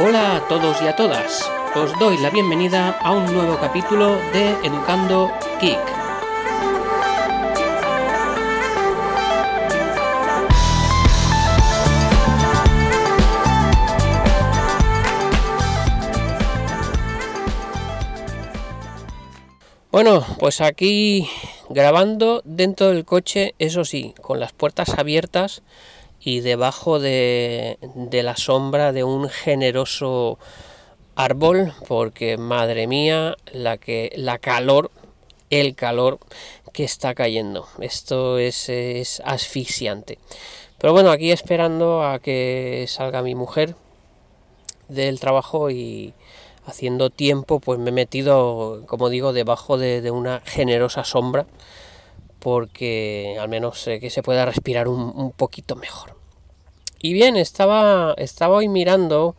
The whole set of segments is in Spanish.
Hola a todos y a todas. Os doy la bienvenida a un nuevo capítulo de Educando Geek. Bueno, pues aquí grabando dentro del coche, eso sí, con las puertas abiertas y debajo de, la sombra de un generoso árbol, porque madre mía, la que la calor, el calor que está cayendo. Esto es, es asfixiante. Pero bueno, aquí esperando a que salga mi mujer del trabajo y haciendo tiempo, pues me he metido, como digo, debajo de, una generosa sombra, porque al menos que se pueda respirar un, poquito mejor. Y bien, estaba, estaba hoy mirando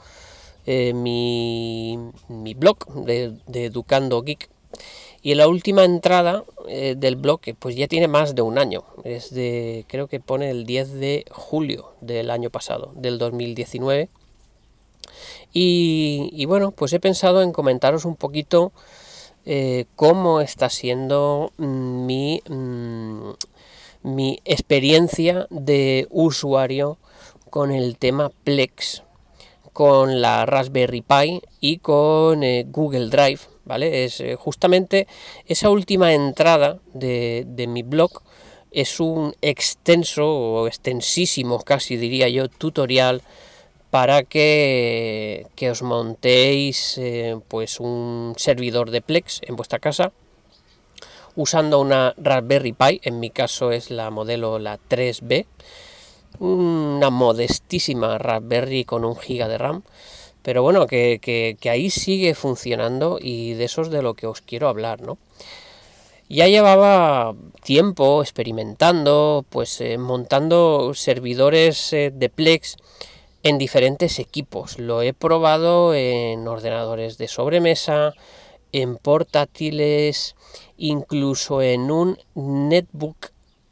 eh, mi, mi, blog de, Educando Geek. Y la última entrada eh, del blog, pues ya tiene más de un año, es de, creo que pone el 10 de julio del año pasado, del 2019 y, bueno, pues he pensado en comentaros un poquito eh, cómo está siendo mi, mm, mi experiencia de usuario con el tema Plex, con la Raspberry Pi y con eh, Google Drive, ¿vale? Es eh, justamente esa última entrada de, de mi blog es un extenso o extensísimo, casi diría yo, tutorial para que, os montéis eh, pues un servidor de Plex en vuestra casa usando una Raspberry Pi, en mi caso es la modelo la 3B, una modestísima Raspberry con un giga de RAM, pero bueno, que, ahí sigue funcionando y de eso es de lo que os quiero hablar, ¿no? Ya llevaba tiempo experimentando, pues eh, montando servidores eh, de Plex en diferentes equipos. Lo he probado en ordenadores de sobremesa, en portátiles, incluso en un netbook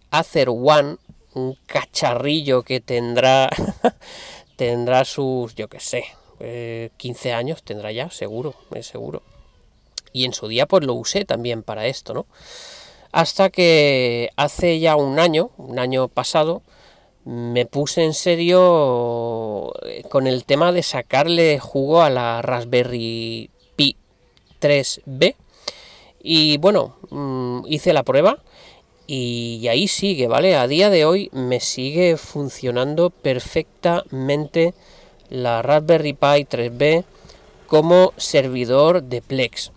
Acer One, un cacharrillo que tendrá tendrá sus, yo que sé, 15 eh, años tendrá ya, seguro, es seguro. Y en su día pues lo usé también para esto, ¿no? Hasta que hace ya un año, un año pasado, me puse en serio eh, con el tema de sacarle jugo a la Raspberry Pi 3B y bueno, mm, hice la prueba y ahí sigue, ¿vale? A día de hoy me sigue funcionando perfectamente la Raspberry Pi 3B como servidor de Plex.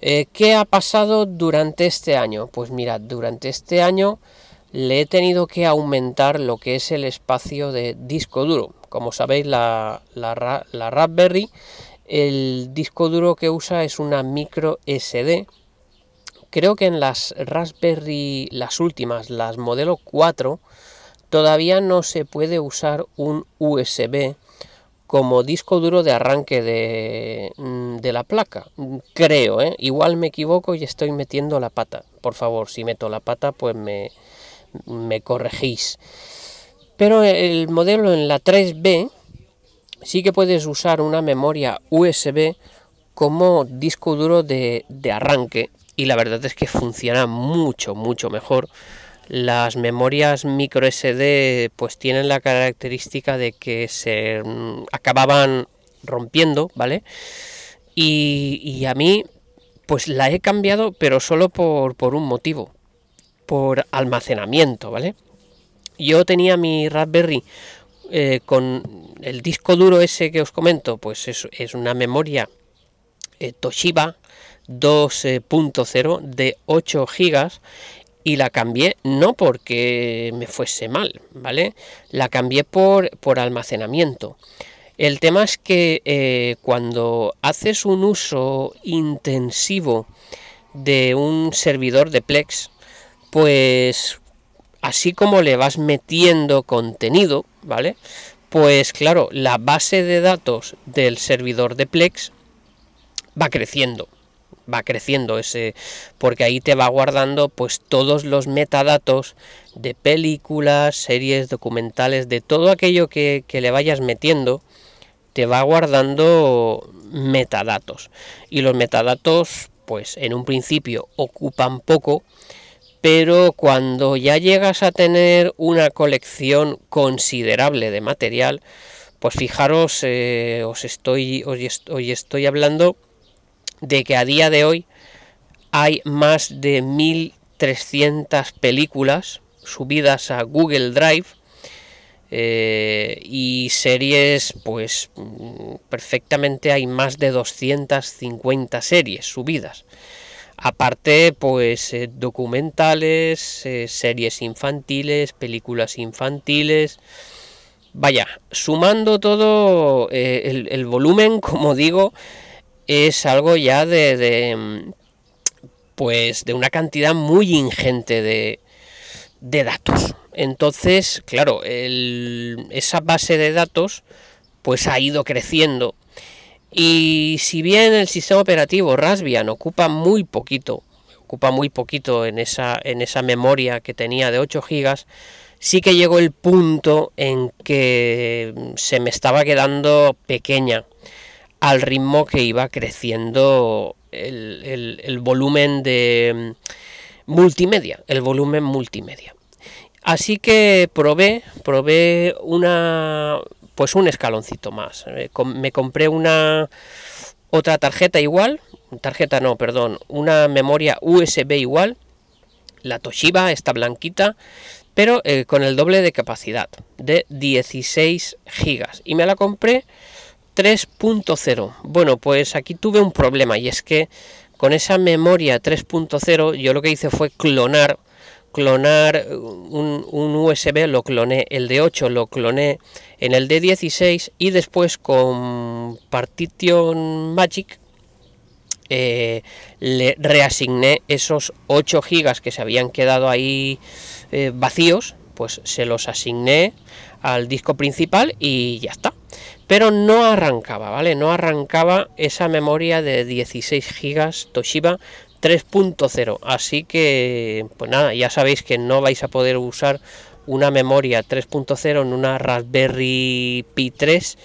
Eh, ¿Qué ha pasado durante este año? Pues mirad, durante este año le he tenido que aumentar lo que es el espacio de disco duro. Como sabéis, la, Raspberry, el disco duro que usa es una micro SD. Creo que en las Raspberry, las últimas, las modelo 4, todavía no se puede usar un USB como disco duro de arranque de, mm, de la placa. Creo, ¿eh? igual me equivoco y estoy metiendo la pata. Por favor, si meto la pata, pues me, me corregís. Pero el modelo en la 3B sí que puedes usar una memoria USB como disco duro de, arranque y la verdad es que funciona mucho, mucho mejor. Las memorias micro SD pues tienen la característica de que se mm, acababan rompiendo, ¿vale? Y, y, a mí pues la he cambiado pero solo por, por un motivo por almacenamiento, ¿vale? Yo tenía mi Raspberry eh, con el disco duro ese que os comento, pues es, es una memoria eh, Toshiba 2.0 de 8 GB y la cambié no porque me fuese mal, ¿vale? La cambié por, por almacenamiento. El tema es que eh, cuando haces un uso intensivo de un servidor de Plex, pues así como le vas metiendo contenido, ¿vale? Pues claro, la base de datos del servidor de Plex va creciendo, va creciendo ese, porque ahí te va guardando pues todos los metadatos de películas, series, documentales, de todo aquello que, que le vayas metiendo, te va guardando metadatos. Y los metadatos, pues en un principio ocupan poco, pero cuando ya llegas a tener una colección considerable de material, pues fijaros, eh, os estoy, hoy estoy hablando de que a día de hoy hay más de 1300 películas subidas a Google Drive eh, y series pues perfectamente hay más de 250 series subidas. Aparte pues eh, documentales eh, series infantiles películas infantiles. Vaya sumando todo el, volumen como digo es algo ya de pues de una cantidad muy ingente de, datos. Entonces, claro, esa base de datos pues ha ido creciendo. Y si bien el sistema operativo Raspbian ocupa muy poquito, ocupa muy poquito en esa, en esa memoria que tenía de 8 GB, sí que llegó el punto en que se me estaba quedando pequeña al ritmo que iba creciendo el, volumen de mm, multimedia, el volumen multimedia. Así que probé, probé una, pues un escaloncito más. Me compré una otra tarjeta igual, tarjeta no, perdón, una memoria USB igual, la Toshiba, esta blanquita, pero eh, con el doble de capacidad, de 16 gigas. Y me la compré 3.0. Bueno, pues aquí tuve un problema y es que con esa memoria 3.0 yo lo que hice fue clonar clonar un, USB, lo cloné, el de 8 lo cloné en el de 16 y después con Partition Magic eh, le reasigné esos 8 gigas que se habían quedado ahí eh, vacíos, pues se los asigné al disco principal y ya está pero no arrancaba, ¿vale? No arrancaba esa memoria de 16 GB Toshiba 3.0, así que pues nada, ya sabéis que no vais a poder usar una memoria 3.0 en una Raspberry Pi 3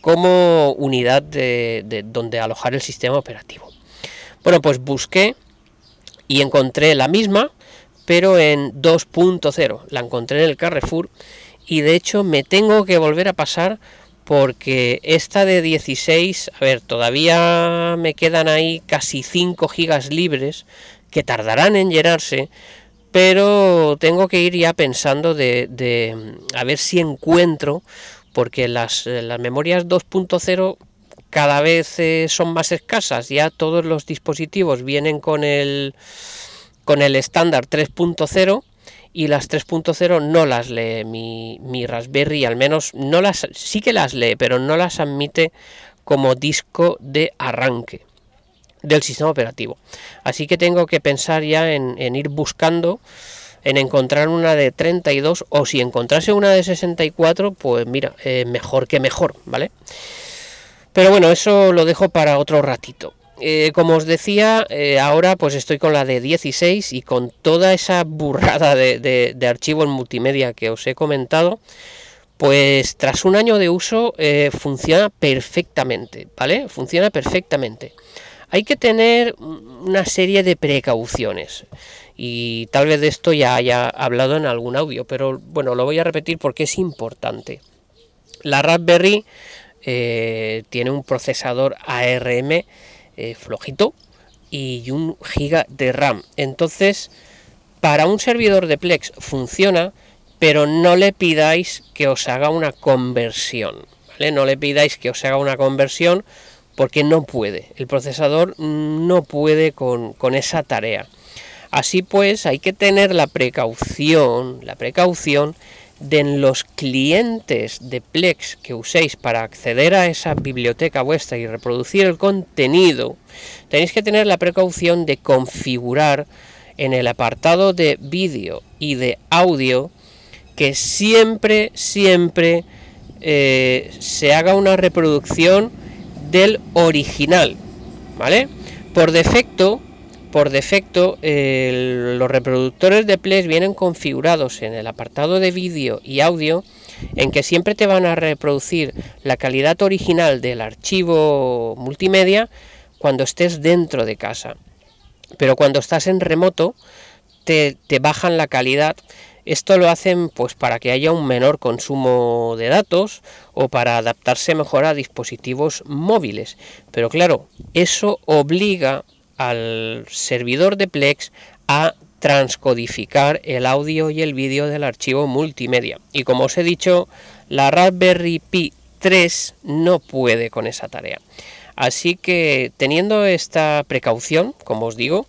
como unidad de, donde alojar el sistema operativo. Bueno, pues busqué y encontré la misma, pero en 2.0. La encontré en el Carrefour y de hecho me tengo que volver a pasar porque esta de 16, a ver, todavía me quedan ahí casi 5 gigas libres que tardarán en llenarse, pero tengo que ir ya pensando de, a ver si encuentro, porque las, las memorias 2.0 cada vez eh, son más escasas, ya todos los dispositivos vienen con el, con el estándar 3.0 y las 3.0 no las lee mi, mi, Raspberry, al menos no las sí que las lee, pero no las admite como disco de arranque del sistema operativo. Así que tengo que pensar ya en, ir buscando, en encontrar una de 32 o si encontrase una de 64, pues mira, eh, mejor que mejor, ¿vale? Pero bueno, eso lo dejo para otro ratito. Eh, como os decía, eh, ahora pues estoy con la de 16 y con toda esa burrada de, de, archivos multimedia que os he comentado, pues tras un año de uso eh, funciona perfectamente, ¿vale? Funciona perfectamente. Hay que tener una serie de precauciones y tal vez de esto ya haya hablado en algún audio, pero bueno, lo voy a repetir porque es importante. La Raspberry tiene un procesador ARM eh, flojito y un giga de RAM. Entonces, para un servidor de Plex funciona, pero no le pidáis que os haga una conversión. ¿vale? No le pidáis que os haga una conversión porque no puede. El procesador no puede con, con esa tarea. Así pues, hay que tener la precaución, la precaución de los clientes de Plex que uséis para acceder a esa biblioteca vuestra y reproducir el contenido, tenéis que tener la precaución de configurar en el apartado de vídeo y de audio que siempre, siempre eh, se haga una reproducción del original, ¿vale? Por defecto, por defecto los reproductores de Plex vienen configurados en el apartado de vídeo y audio en que siempre te van a reproducir la calidad original del archivo multimedia cuando estés dentro de casa. Pero cuando estás en remoto te, te bajan la calidad esto lo hacen pues para que haya un menor consumo de datos o para adaptarse mejor a dispositivos móviles. Pero claro, eso obliga al servidor de Plex a transcodificar el audio y el vídeo del archivo multimedia. Y como os he dicho, la Raspberry Pi 3 no puede con esa tarea. Así que teniendo esta precaución, como os digo,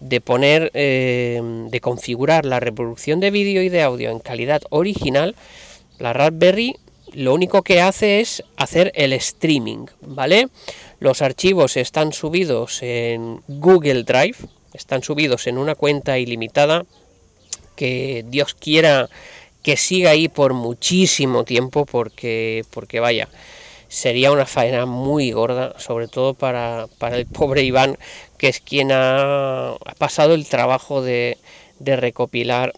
de poner, eh, de configurar la reproducción de vídeo y de audio en calidad original, la Raspberry lo único que hace es hacer el streaming, ¿vale? Los archivos están subidos en Google Drive, están subidos en una cuenta ilimitada que Dios quiera que siga ahí por muchísimo tiempo porque porque vaya sería una faena muy gorda sobre todo para, para el pobre Iván que es quien ha, pasado el trabajo de, de, recopilar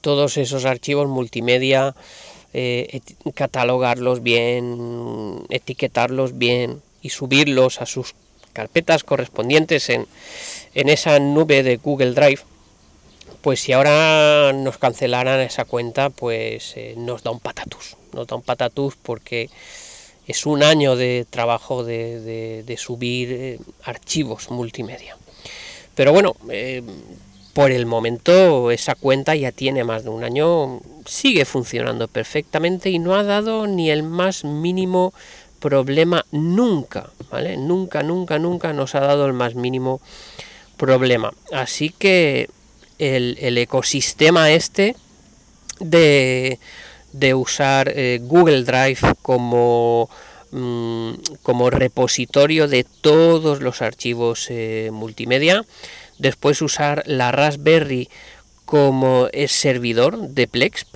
todos esos archivos multimedia eh, catalogarlos bien etiquetarlos bien y subirlos a sus carpetas correspondientes en, en esa nube de Google Drive, pues si ahora nos cancelaran esa cuenta, pues eh, nos da un patatus, nos da un patatus porque es un año de trabajo de, de, subir eh, archivos multimedia. Pero bueno, por el momento esa cuenta ya tiene más de un año, sigue funcionando perfectamente y no ha dado ni el más mínimo problema nunca, ¿vale? Nunca, nunca, nunca nos ha dado el más mínimo problema. Así que el, ecosistema este de, usar eh, Google Drive como, mm, como repositorio de todos los archivos eh, multimedia, después usar la Raspberry como servidor de Plex,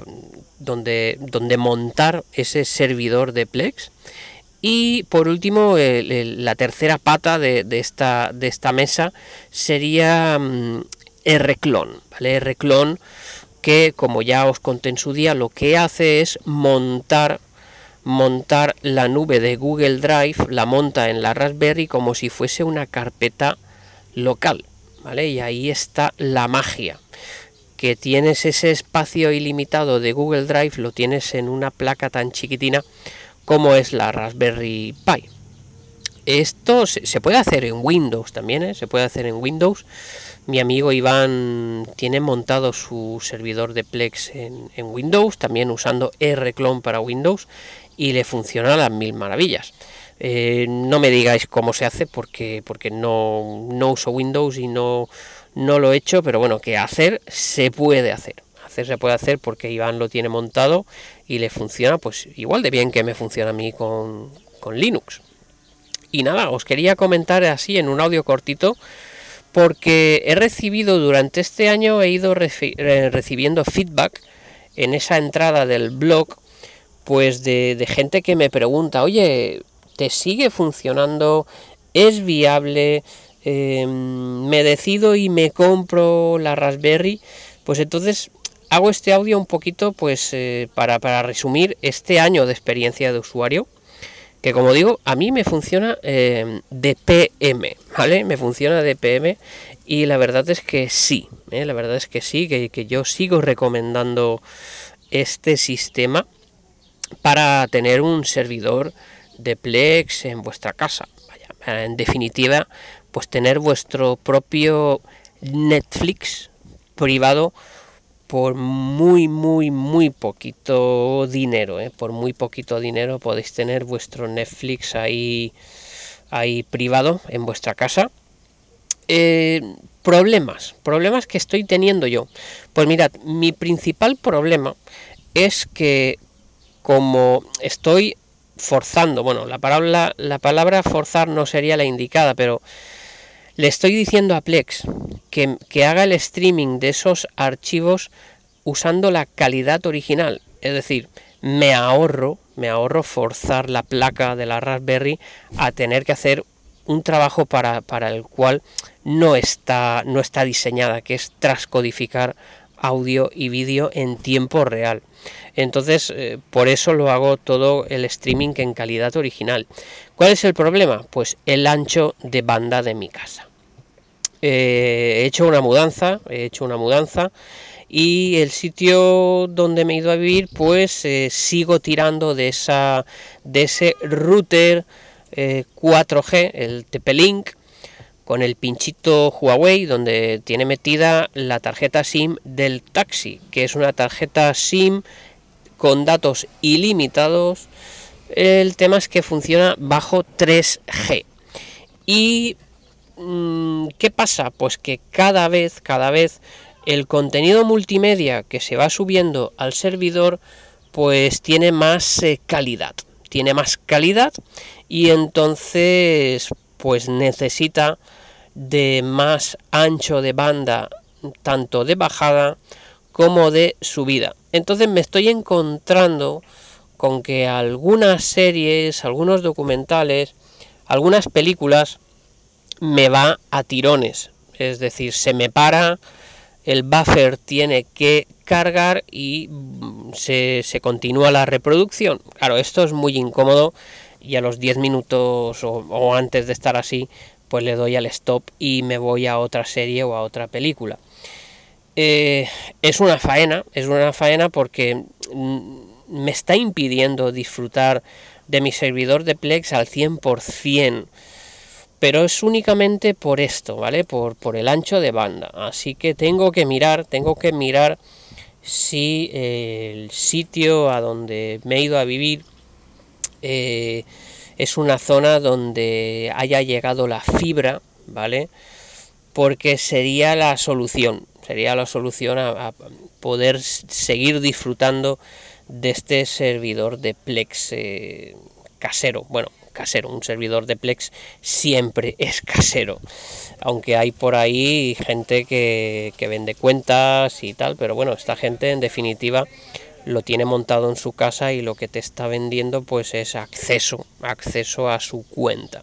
donde, donde montar ese servidor de Plex y por último, la tercera pata de, esta, de esta mesa sería mm, Rclone, ¿vale? Rclone que como ya os conté en su día, lo que hace es montar montar la nube de Google Drive, la monta en la Raspberry como si fuese una carpeta local, Y ahí está la magia. Que tienes ese espacio ilimitado de Google Drive, lo tienes en una placa tan chiquitina como es la Raspberry Pi. Esto se puede hacer en Windows también, ¿eh? se puede hacer en Windows. Mi amigo Iván tiene montado su servidor de Plex en, Windows, también usando Rclone para Windows, y le funciona a las mil maravillas. Eh, no me digáis cómo se hace porque, porque no, no uso Windows y no, no lo he hecho, pero bueno, que hacer se puede hacer se puede hacer porque Iván lo tiene montado y le funciona pues igual de bien que me funciona a mí con, Linux. Y nada, os quería comentar así en un audio cortito porque he recibido durante este año, he ido eh, recibiendo feedback en esa entrada del blog, pues de, gente que me pregunta, oye, ¿te sigue funcionando? ¿Es viable? Em, ¿Me decido y me compro la Raspberry? Pues entonces hago este audio un poquito pues eh, para, resumir este año de experiencia de usuario que como digo a mí me funciona eh, de PM vale me funciona de PM y la verdad es que sí ¿eh? la verdad es que sí que, que, yo sigo recomendando este sistema para tener un servidor de Plex en vuestra casa Vaya, en definitiva pues tener vuestro propio Netflix privado por muy, muy, muy poquito dinero, ¿eh? por muy poquito dinero podéis tener vuestro Netflix ahí, ahí privado en vuestra casa. Eh, problemas, problemas que estoy teniendo yo. Pues mirad, mi principal problema es que como estoy forzando, bueno, la palabra, la palabra forzar no sería la indicada, pero le estoy diciendo a Plex que, que haga el streaming de esos archivos usando la calidad original. Es decir, me ahorro, me ahorro forzar la placa de la Raspberry a tener que hacer un trabajo para, para el cual no está, no está diseñada, que es transcodificar audio y vídeo en tiempo real. Entonces, eh, por eso lo hago todo el streaming en calidad original. ¿Cuál es el problema? Pues el ancho de banda de mi casa. Eh, he hecho una mudanza, he hecho una mudanza y el sitio donde me he ido a vivir, pues eh, sigo tirando de esa de ese router 4G, el TP-Link, con el pinchito Huawei donde tiene metida la tarjeta SIM del taxi, que es una tarjeta SIM con datos ilimitados. El tema es que funciona bajo 3G. ¿Y mm, qué pasa? Pues que cada vez, cada vez el contenido multimedia que se va subiendo al servidor pues tiene más eh, calidad. Tiene más calidad y entonces pues necesita de más ancho de banda, tanto de bajada como de subida. Entonces me estoy encontrando con que algunas series, algunos documentales, algunas películas me va a tirones. Es decir, se me para, el buffer tiene que cargar y mm, se, continúa la reproducción. Claro, esto es muy incómodo y a los 10 minutos o antes de estar así, pues le doy al stop y me voy a otra serie o a otra película. Eh, es una faena, es una faena porque mm, me está impidiendo disfrutar de mi servidor de Plex al 100%, pero es únicamente por esto, ¿vale? Por, por el ancho de banda. Así que tengo que mirar, tengo que mirar si el sitio a donde me he ido a vivir eh, es una zona donde haya llegado la fibra, ¿vale? Porque sería la solución, sería la solución a, poder seguir disfrutando de este servidor de Plex eh, casero. Bueno, casero, un servidor de Plex siempre es casero. Aunque hay por ahí gente que, que vende cuentas y tal, pero bueno, esta gente en definitiva lo tiene montado en su casa y lo que te está vendiendo pues es acceso, acceso a su cuenta.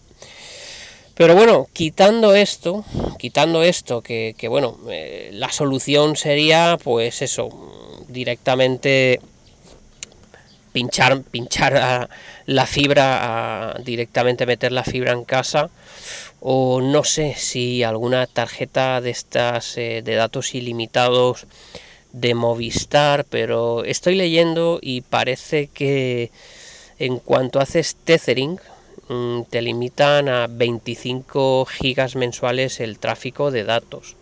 Pero bueno, quitando esto, quitando esto, que, bueno, eh, la solución sería pues eso, directamente pinchar, pinchar la fibra, directamente meter la fibra en casa, o no sé si alguna tarjeta de estas eh, de datos ilimitados de Movistar, pero estoy leyendo y parece que en cuanto haces tethering, mm, te limitan a 25 gigas mensuales el tráfico de datos.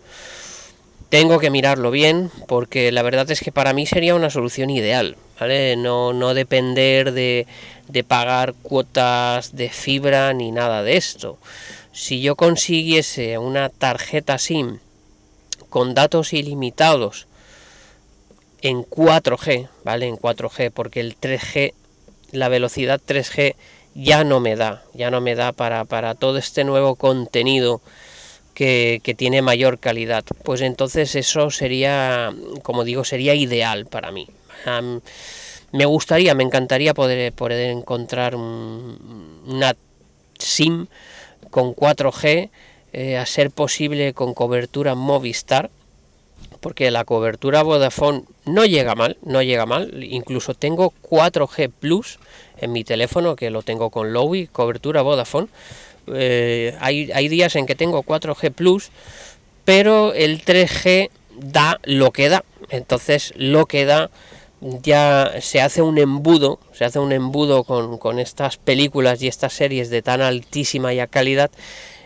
Tengo que mirarlo bien porque la verdad es que para mí sería una solución ideal, ¿vale? No, no depender de, de pagar cuotas de fibra ni nada de esto. Si yo consiguiese una tarjeta SIM con datos ilimitados en 4G, ¿vale? En 4G, porque el 3G, la velocidad 3G ya no me da, ya no me da para, para todo este nuevo contenido que, tiene mayor calidad. Pues entonces eso sería, como digo, sería ideal para mí. me gustaría, me encantaría poder, poder encontrar una SIM con 4G, eh, a ser posible con cobertura Movistar, porque la cobertura Vodafone no llega mal, no llega mal, incluso tengo 4G Plus en mi teléfono que lo tengo con Lowy, cobertura Vodafone. Eh, hay, días en que tengo 4G Plus, pero el 3G da lo que da. Entonces lo que da ya se hace un embudo, se hace un embudo con, con estas películas y estas series de tan altísima ya calidad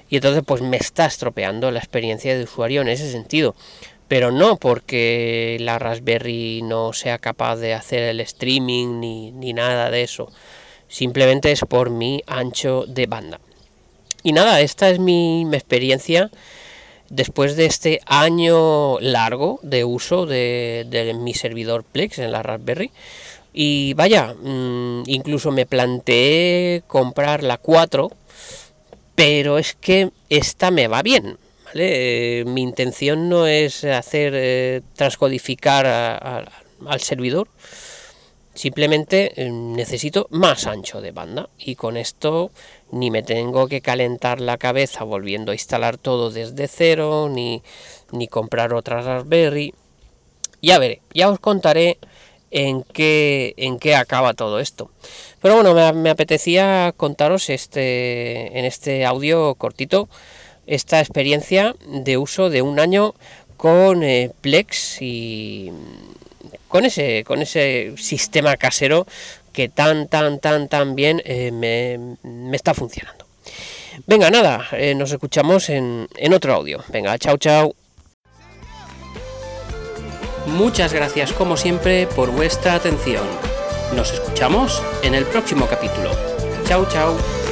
y entonces pues me está estropeando la experiencia de usuario en ese sentido pero no porque la Raspberry no sea capaz de hacer el streaming ni, nada de eso. Simplemente es por mi ancho de banda. Y nada, esta es mi, experiencia después de este año largo de uso de, mi servidor Plex en la Raspberry. Y vaya, mm, incluso me planteé comprar la 4, pero es que esta me va bien. Eh, mi intención no es hacer eh, transcodificar al servidor, Simplemente eh, necesito más ancho de banda y con esto ni me tengo que calentar la cabeza volviendo a instalar todo desde cero, ni, ni comprar otra Raspberry. Ya veré, ya os contaré en qué, en qué acaba todo esto. Pero bueno, me, apetecía contaros este, en este audio cortito esta experiencia de uso de un año con eh, Plex y con ese, con ese sistema casero que tan, tan, tan, tan bien eh, me, está funcionando. Venga, nada, eh, nos escuchamos en, en otro audio. Venga, chao, chao. Muchas gracias como siempre por vuestra atención. Nos escuchamos en el próximo capítulo. Chao, chao.